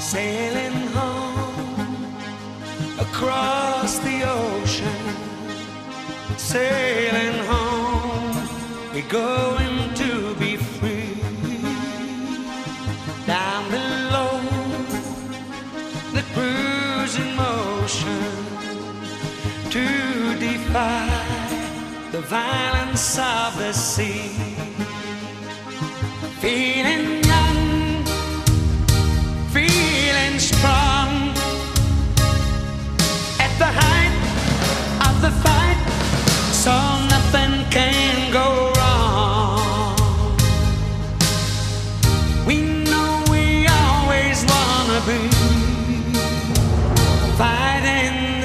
sailing home across the ocean, sailing home. We're going to be free. Down below, the cruising motion to defy the violence of the sea. Feeling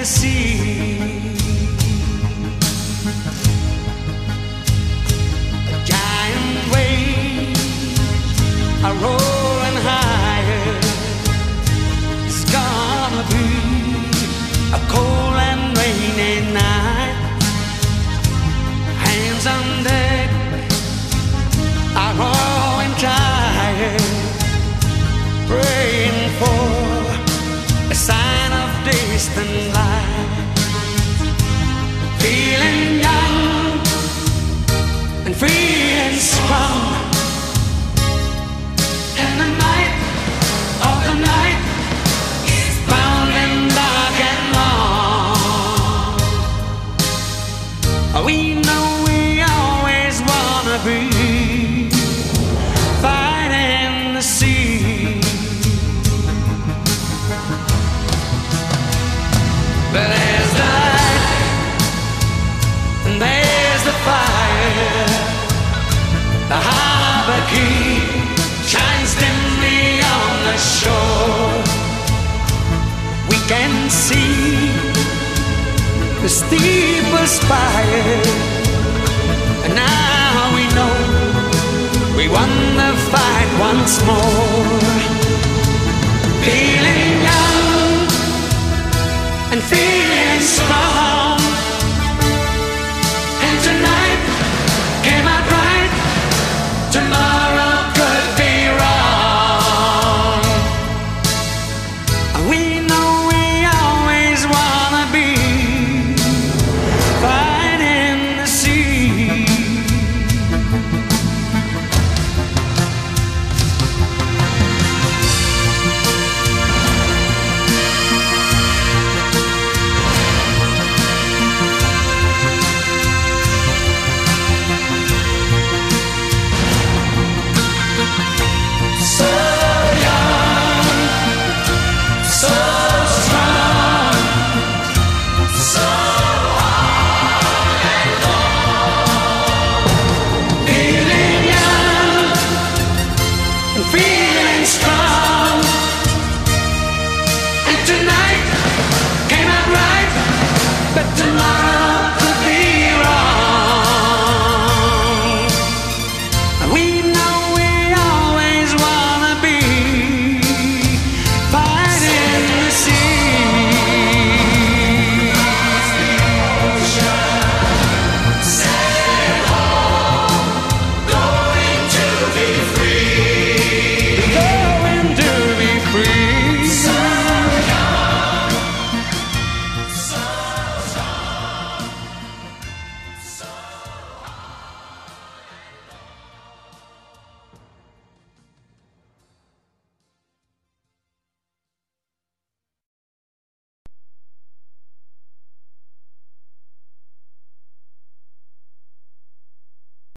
sea. A giant wave are rolling higher. It's gonna be a cold and rainy night. Hands on deck are growing tired, praying for a sign of distant light. Fighting the sea. There's the light and there's the fire. The harbor key shines dimly on the shore. We can see the steeple spire. And we won the fight once more.